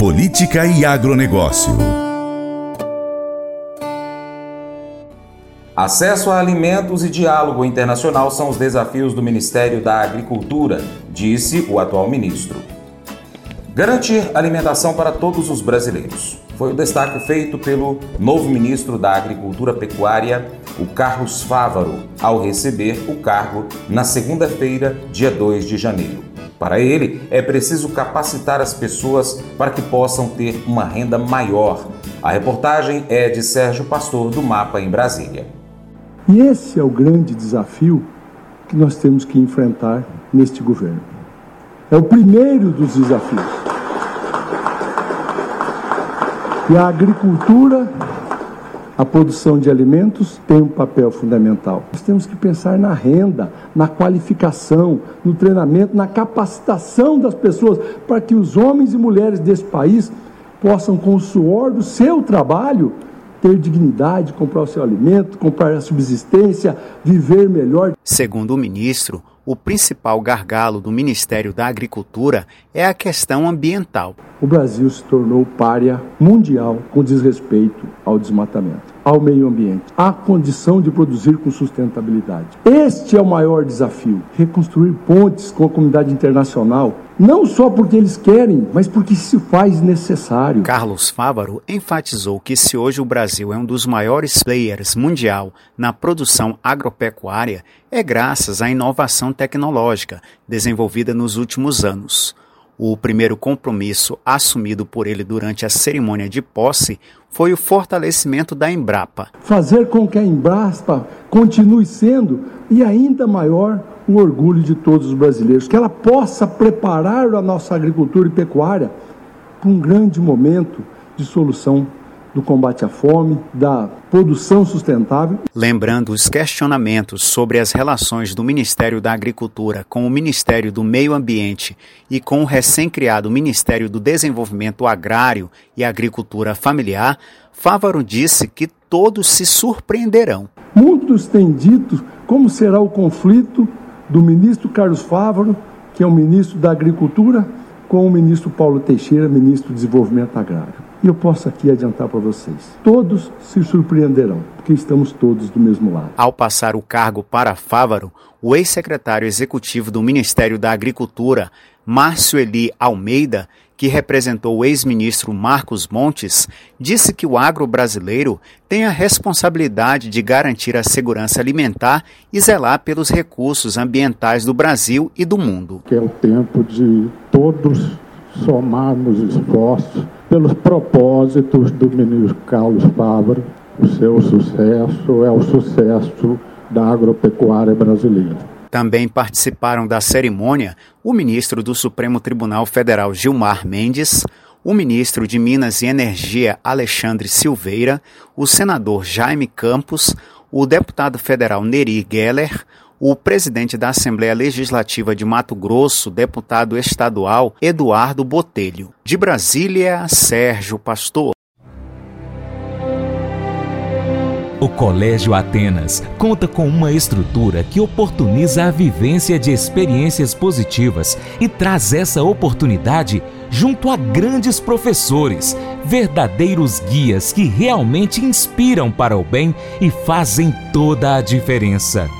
Política e Agronegócio. Acesso a alimentos e diálogo internacional são os desafios do Ministério da Agricultura, disse o atual ministro. Garantir alimentação para todos os brasileiros. Foi o destaque feito pelo novo ministro da Agricultura Pecuária, o Carlos Fávaro, ao receber o cargo na segunda-feira, dia 2 de janeiro. Para ele, é preciso capacitar as pessoas para que possam ter uma renda maior. A reportagem é de Sérgio Pastor, do Mapa em Brasília. E esse é o grande desafio que nós temos que enfrentar neste governo. É o primeiro dos desafios. E a agricultura a produção de alimentos tem um papel fundamental. Nós temos que pensar na renda, na qualificação, no treinamento, na capacitação das pessoas, para que os homens e mulheres desse país possam, com o suor do seu trabalho, ter dignidade, comprar o seu alimento, comprar a subsistência, viver melhor. Segundo o ministro, o principal gargalo do Ministério da Agricultura é a questão ambiental. O Brasil se tornou párea mundial com desrespeito ao desmatamento, ao meio ambiente, à condição de produzir com sustentabilidade. Este é o maior desafio: reconstruir pontes com a comunidade internacional não só porque eles querem, mas porque se faz necessário. Carlos Fávaro enfatizou que se hoje o Brasil é um dos maiores players mundial na produção agropecuária, é graças à inovação tecnológica desenvolvida nos últimos anos. O primeiro compromisso assumido por ele durante a cerimônia de posse foi o fortalecimento da Embrapa. Fazer com que a Embrapa continue sendo e ainda maior um orgulho de todos os brasileiros, que ela possa preparar a nossa agricultura e pecuária para um grande momento de solução do combate à fome, da produção sustentável. Lembrando os questionamentos sobre as relações do Ministério da Agricultura com o Ministério do Meio Ambiente e com o recém-criado Ministério do Desenvolvimento Agrário e Agricultura Familiar, Fávaro disse que todos se surpreenderão. Muitos têm dito como será o conflito do ministro Carlos Fávaro, que é o ministro da Agricultura, com o ministro Paulo Teixeira, ministro do Desenvolvimento Agrário. E eu posso aqui adiantar para vocês: todos se surpreenderão, porque estamos todos do mesmo lado. Ao passar o cargo para Fávaro, o ex-secretário executivo do Ministério da Agricultura, Márcio Eli Almeida, que representou o ex-ministro Marcos Montes, disse que o agro brasileiro tem a responsabilidade de garantir a segurança alimentar e zelar pelos recursos ambientais do Brasil e do mundo. Que é o tempo de todos somarmos esforços pelos propósitos do ministro Carlos Fávaro. O seu sucesso é o sucesso da agropecuária brasileira. Também participaram da cerimônia o ministro do Supremo Tribunal Federal Gilmar Mendes, o ministro de Minas e Energia Alexandre Silveira, o senador Jaime Campos, o deputado federal Neri Geller, o presidente da Assembleia Legislativa de Mato Grosso, deputado estadual Eduardo Botelho. De Brasília, Sérgio Pastor. O Colégio Atenas conta com uma estrutura que oportuniza a vivência de experiências positivas e traz essa oportunidade junto a grandes professores, verdadeiros guias que realmente inspiram para o bem e fazem toda a diferença.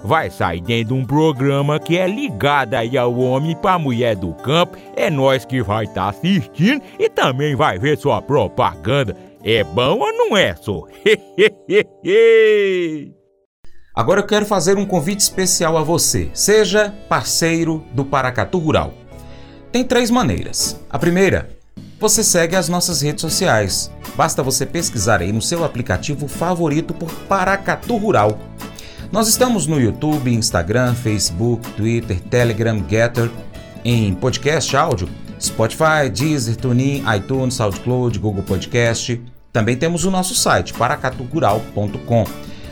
vai sair dentro de um programa que é ligado aí ao homem para mulher do campo. É nós que vai estar tá assistindo e também vai ver sua propaganda. É bom ou não é, só? Agora eu quero fazer um convite especial a você. Seja parceiro do Paracatu Rural. Tem três maneiras. A primeira, você segue as nossas redes sociais. Basta você pesquisar aí no seu aplicativo favorito por Paracatu Rural. Nós estamos no YouTube, Instagram, Facebook, Twitter, Telegram, Getter, em podcast áudio, Spotify, Deezer, TuneIn, iTunes, SoundCloud, Google Podcast. Também temos o nosso site, paracatugural.com.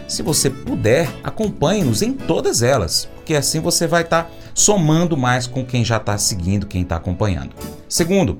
Se você puder, acompanhe-nos em todas elas, porque assim você vai estar tá somando mais com quem já está seguindo, quem está acompanhando. Segundo,